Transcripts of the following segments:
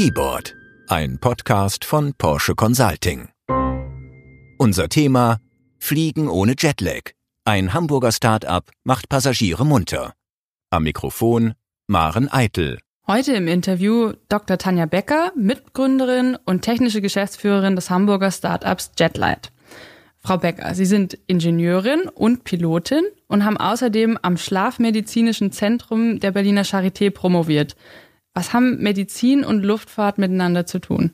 Keyboard, ein Podcast von Porsche Consulting. Unser Thema Fliegen ohne Jetlag. Ein Hamburger Start-up macht Passagiere munter. Am Mikrofon Maren Eitel. Heute im Interview Dr. Tanja Becker, Mitgründerin und technische Geschäftsführerin des Hamburger Startups Jetlight. Frau Becker, Sie sind Ingenieurin und Pilotin und haben außerdem am Schlafmedizinischen Zentrum der Berliner Charité promoviert. Was haben Medizin und Luftfahrt miteinander zu tun?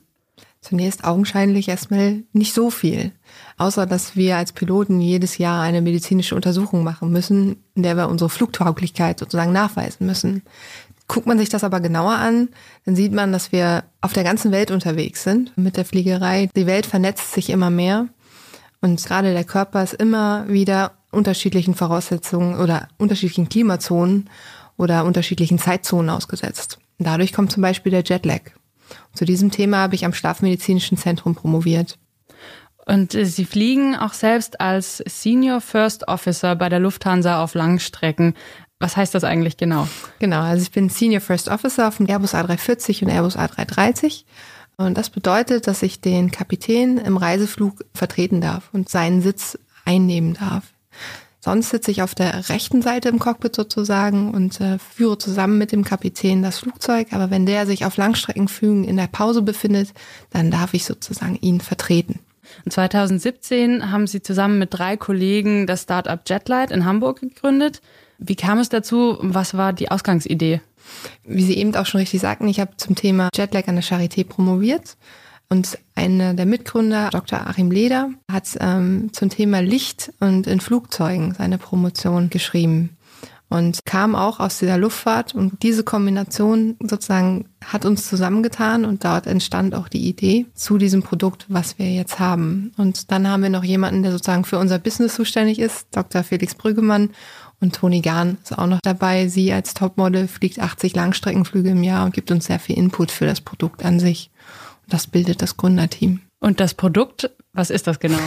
Zunächst augenscheinlich erstmal nicht so viel, außer dass wir als Piloten jedes Jahr eine medizinische Untersuchung machen müssen, in der wir unsere Flugtauglichkeit sozusagen nachweisen müssen. Guckt man sich das aber genauer an, dann sieht man, dass wir auf der ganzen Welt unterwegs sind mit der Fliegerei. Die Welt vernetzt sich immer mehr und gerade der Körper ist immer wieder unterschiedlichen Voraussetzungen oder unterschiedlichen Klimazonen oder unterschiedlichen Zeitzonen ausgesetzt. Dadurch kommt zum Beispiel der Jetlag. Zu diesem Thema habe ich am Schlafmedizinischen Zentrum promoviert. Und äh, Sie fliegen auch selbst als Senior First Officer bei der Lufthansa auf Langstrecken. Was heißt das eigentlich genau? Genau, also ich bin Senior First Officer auf dem Airbus A340 und Airbus A330. Und das bedeutet, dass ich den Kapitän im Reiseflug vertreten darf und seinen Sitz einnehmen darf. Sonst sitze ich auf der rechten Seite im Cockpit sozusagen und äh, führe zusammen mit dem Kapitän das Flugzeug. Aber wenn der sich auf Langstreckenflügen in der Pause befindet, dann darf ich sozusagen ihn vertreten. 2017 haben Sie zusammen mit drei Kollegen das Startup Jetlight in Hamburg gegründet. Wie kam es dazu? Was war die Ausgangsidee? Wie Sie eben auch schon richtig sagten, ich habe zum Thema Jetlag an der Charité promoviert und einer der Mitgründer, Dr. Achim Leder, hat ähm, zum Thema Licht und in Flugzeugen seine Promotion geschrieben und kam auch aus dieser Luftfahrt und diese Kombination sozusagen hat uns zusammengetan und dort entstand auch die Idee zu diesem Produkt, was wir jetzt haben. Und dann haben wir noch jemanden, der sozusagen für unser Business zuständig ist, Dr. Felix Brüggemann und Toni Gahn ist auch noch dabei. Sie als Topmodel fliegt 80 Langstreckenflüge im Jahr und gibt uns sehr viel Input für das Produkt an sich. Das bildet das Gründerteam. Und das Produkt, was ist das genau?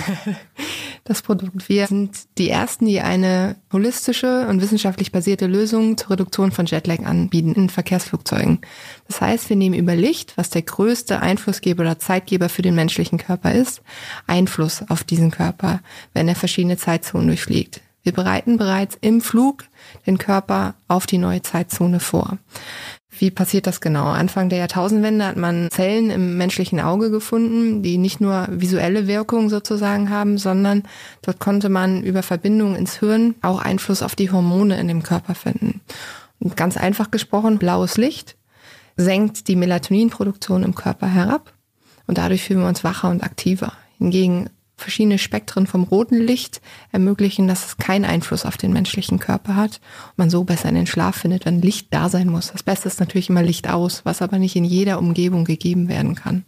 das Produkt. Wir sind die Ersten, die eine holistische und wissenschaftlich basierte Lösung zur Reduktion von Jetlag anbieten in Verkehrsflugzeugen. Das heißt, wir nehmen über Licht, was der größte Einflussgeber oder Zeitgeber für den menschlichen Körper ist, Einfluss auf diesen Körper, wenn er verschiedene Zeitzonen durchfliegt. Wir bereiten bereits im Flug den Körper auf die neue Zeitzone vor. Wie passiert das genau? Anfang der Jahrtausendwende hat man Zellen im menschlichen Auge gefunden, die nicht nur visuelle Wirkung sozusagen haben, sondern dort konnte man über Verbindungen ins Hirn auch Einfluss auf die Hormone in dem Körper finden. Und ganz einfach gesprochen, blaues Licht senkt die Melatoninproduktion im Körper herab und dadurch fühlen wir uns wacher und aktiver. Hingegen verschiedene Spektren vom roten Licht ermöglichen, dass es keinen Einfluss auf den menschlichen Körper hat und man so besser in den Schlaf findet, wenn Licht da sein muss. Das Beste ist natürlich immer Licht aus, was aber nicht in jeder Umgebung gegeben werden kann.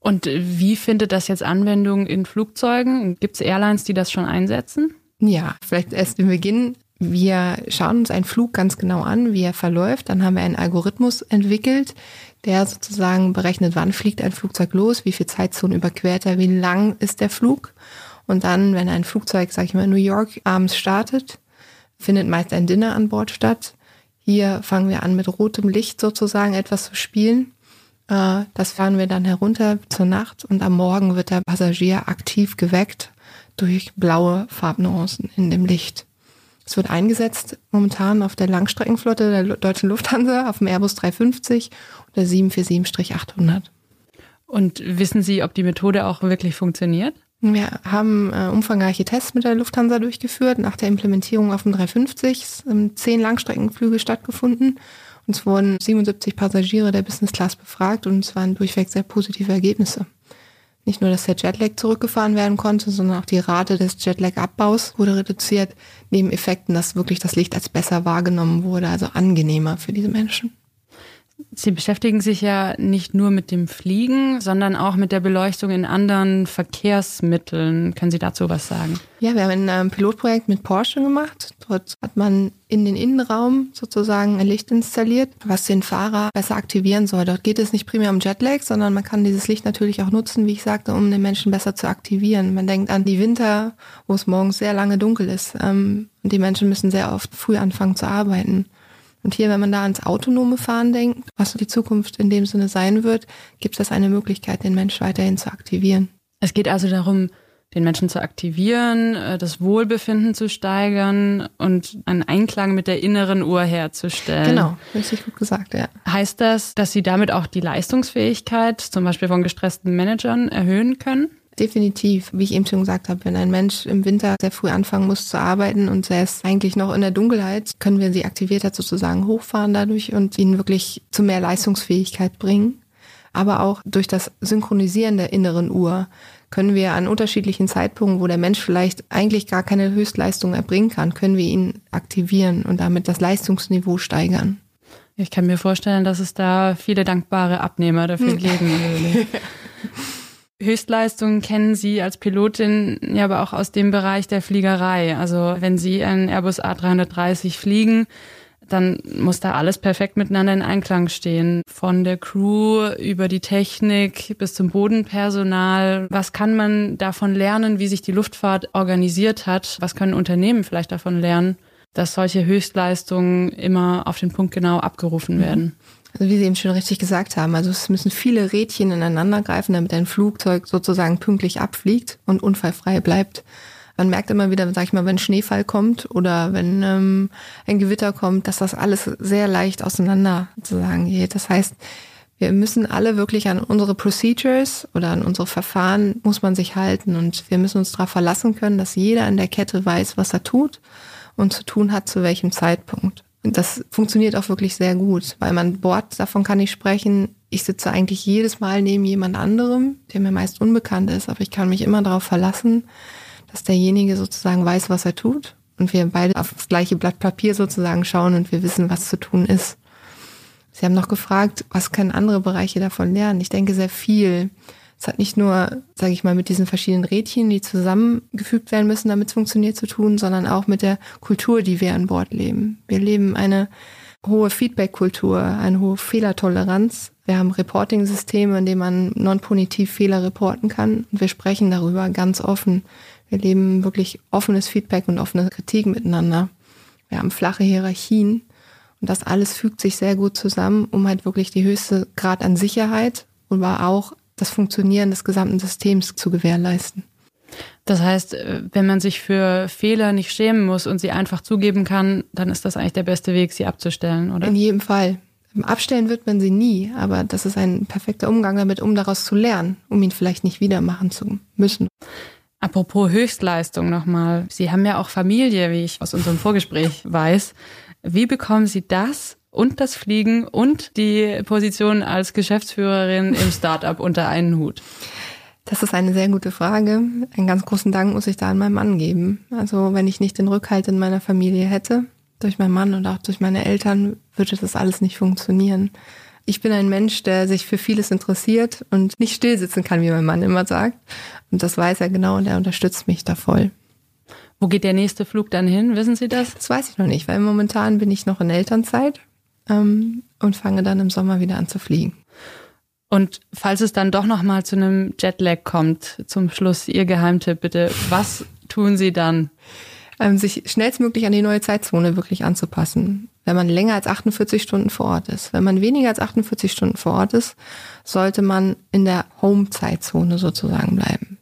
Und wie findet das jetzt Anwendung in Flugzeugen? Gibt es Airlines, die das schon einsetzen? Ja, vielleicht erst im Beginn. Wir schauen uns einen Flug ganz genau an, wie er verläuft. Dann haben wir einen Algorithmus entwickelt, der sozusagen berechnet, wann fliegt ein Flugzeug los, wie viel Zeitzone überquert er, wie lang ist der Flug. Und dann, wenn ein Flugzeug, sag ich mal, in New York abends startet, findet meist ein Dinner an Bord statt. Hier fangen wir an, mit rotem Licht sozusagen etwas zu spielen. Äh, das fahren wir dann herunter zur Nacht und am Morgen wird der Passagier aktiv geweckt durch blaue Farbnuancen in dem Licht. Es wird eingesetzt momentan auf der Langstreckenflotte der deutschen Lufthansa, auf dem Airbus 350 oder 747-800. Und wissen Sie, ob die Methode auch wirklich funktioniert? Wir haben äh, umfangreiche Tests mit der Lufthansa durchgeführt. Nach der Implementierung auf dem 350 sind zehn Langstreckenflüge stattgefunden. Und es wurden 77 Passagiere der Business Class befragt und es waren durchweg sehr positive Ergebnisse. Nicht nur, dass der Jetlag zurückgefahren werden konnte, sondern auch die Rate des Jetlag-Abbaus wurde reduziert, neben Effekten, dass wirklich das Licht als besser wahrgenommen wurde, also angenehmer für diese Menschen. Sie beschäftigen sich ja nicht nur mit dem Fliegen, sondern auch mit der Beleuchtung in anderen Verkehrsmitteln. Können Sie dazu was sagen? Ja, wir haben ein Pilotprojekt mit Porsche gemacht. Dort hat man in den Innenraum sozusagen ein Licht installiert, was den Fahrer besser aktivieren soll. Dort geht es nicht primär um Jetlag, sondern man kann dieses Licht natürlich auch nutzen, wie ich sagte, um den Menschen besser zu aktivieren. Man denkt an die Winter, wo es morgens sehr lange dunkel ist. Ähm, und die Menschen müssen sehr oft früh anfangen zu arbeiten. Und hier, wenn man da ans autonome Fahren denkt, was die Zukunft in dem Sinne sein wird, gibt es eine Möglichkeit, den Mensch weiterhin zu aktivieren. Es geht also darum, den Menschen zu aktivieren, äh, das Wohlbefinden zu steigern und einen Einklang mit der inneren Uhr herzustellen. Genau, richtig gut gesagt, ja. Heißt das, dass Sie damit auch die Leistungsfähigkeit zum Beispiel von gestressten Managern erhöhen können? Definitiv. Wie ich eben schon gesagt habe, wenn ein Mensch im Winter sehr früh anfangen muss zu arbeiten und er ist eigentlich noch in der Dunkelheit, können wir sie aktivierter sozusagen hochfahren dadurch und ihn wirklich zu mehr Leistungsfähigkeit bringen. Aber auch durch das Synchronisieren der inneren Uhr können wir an unterschiedlichen Zeitpunkten, wo der Mensch vielleicht eigentlich gar keine Höchstleistung erbringen kann, können wir ihn aktivieren und damit das Leistungsniveau steigern. Ich kann mir vorstellen, dass es da viele dankbare Abnehmer dafür hm. geben würde. Höchstleistungen kennen Sie als Pilotin ja aber auch aus dem Bereich der Fliegerei. Also wenn Sie einen Airbus A330 fliegen, dann muss da alles perfekt miteinander in Einklang stehen. Von der Crew über die Technik bis zum Bodenpersonal. Was kann man davon lernen, wie sich die Luftfahrt organisiert hat? Was können Unternehmen vielleicht davon lernen, dass solche Höchstleistungen immer auf den Punkt genau abgerufen werden? Also wie Sie eben schon richtig gesagt haben, also es müssen viele Rädchen ineinander greifen, damit ein Flugzeug sozusagen pünktlich abfliegt und unfallfrei bleibt. Man merkt immer wieder, sag ich mal, wenn Schneefall kommt oder wenn ähm, ein Gewitter kommt, dass das alles sehr leicht auseinander sozusagen geht. Das heißt, wir müssen alle wirklich an unsere Procedures oder an unsere Verfahren muss man sich halten und wir müssen uns darauf verlassen können, dass jeder in der Kette weiß, was er tut und zu tun hat, zu welchem Zeitpunkt. Das funktioniert auch wirklich sehr gut, weil man Bord, davon kann ich sprechen, ich sitze eigentlich jedes Mal neben jemand anderem, der mir meist unbekannt ist, aber ich kann mich immer darauf verlassen, dass derjenige sozusagen weiß, was er tut und wir beide auf das gleiche Blatt Papier sozusagen schauen und wir wissen, was zu tun ist. Sie haben noch gefragt, was können andere Bereiche davon lernen? Ich denke sehr viel. Es hat nicht nur, sage ich mal, mit diesen verschiedenen Rädchen, die zusammengefügt werden müssen, damit es funktioniert, zu tun, sondern auch mit der Kultur, die wir an Bord leben. Wir leben eine hohe Feedback-Kultur, eine hohe Fehlertoleranz. Wir haben Reporting-Systeme, in denen man non-punitiv Fehler reporten kann. Und wir sprechen darüber ganz offen. Wir leben wirklich offenes Feedback und offene Kritik miteinander. Wir haben flache Hierarchien und das alles fügt sich sehr gut zusammen, um halt wirklich die höchste Grad an Sicherheit und war auch das Funktionieren des gesamten Systems zu gewährleisten. Das heißt, wenn man sich für Fehler nicht schämen muss und sie einfach zugeben kann, dann ist das eigentlich der beste Weg, sie abzustellen, oder? In jedem Fall. Abstellen wird man sie nie, aber das ist ein perfekter Umgang damit, um daraus zu lernen, um ihn vielleicht nicht wieder machen zu müssen. Apropos Höchstleistung nochmal. Sie haben ja auch Familie, wie ich aus unserem Vorgespräch weiß. Wie bekommen Sie das und das Fliegen und die Position als Geschäftsführerin im Startup unter einen Hut? Das ist eine sehr gute Frage. Einen ganz großen Dank muss ich da an meinen Mann geben. Also wenn ich nicht den Rückhalt in meiner Familie hätte, durch meinen Mann und auch durch meine Eltern, würde das alles nicht funktionieren. Ich bin ein Mensch, der sich für vieles interessiert und nicht stillsitzen kann, wie mein Mann immer sagt. Und das weiß er genau und er unterstützt mich da voll. Wo geht der nächste Flug dann hin? Wissen Sie das? Das weiß ich noch nicht, weil momentan bin ich noch in Elternzeit ähm, und fange dann im Sommer wieder an zu fliegen. Und falls es dann doch noch mal zu einem Jetlag kommt, zum Schluss Ihr Geheimtipp bitte, was tun Sie dann? Ähm, sich schnellstmöglich an die neue Zeitzone wirklich anzupassen wenn man länger als 48 Stunden vor Ort ist. Wenn man weniger als 48 Stunden vor Ort ist, sollte man in der Home-Zeitzone sozusagen bleiben.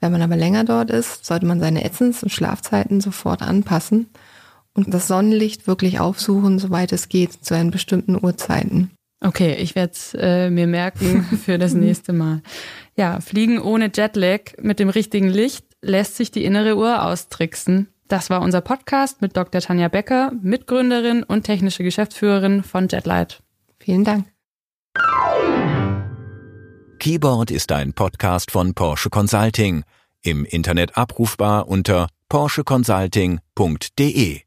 Wenn man aber länger dort ist, sollte man seine Essens- und Schlafzeiten sofort anpassen und das Sonnenlicht wirklich aufsuchen, soweit es geht, zu einen bestimmten Uhrzeiten. Okay, ich werde es äh, mir merken für das nächste Mal. Ja, Fliegen ohne Jetlag mit dem richtigen Licht lässt sich die innere Uhr austricksen. Das war unser Podcast mit Dr. Tanja Becker, Mitgründerin und technische Geschäftsführerin von Jetlight. Vielen Dank. Keyboard ist ein Podcast von Porsche Consulting, im Internet abrufbar unter porscheconsulting.de.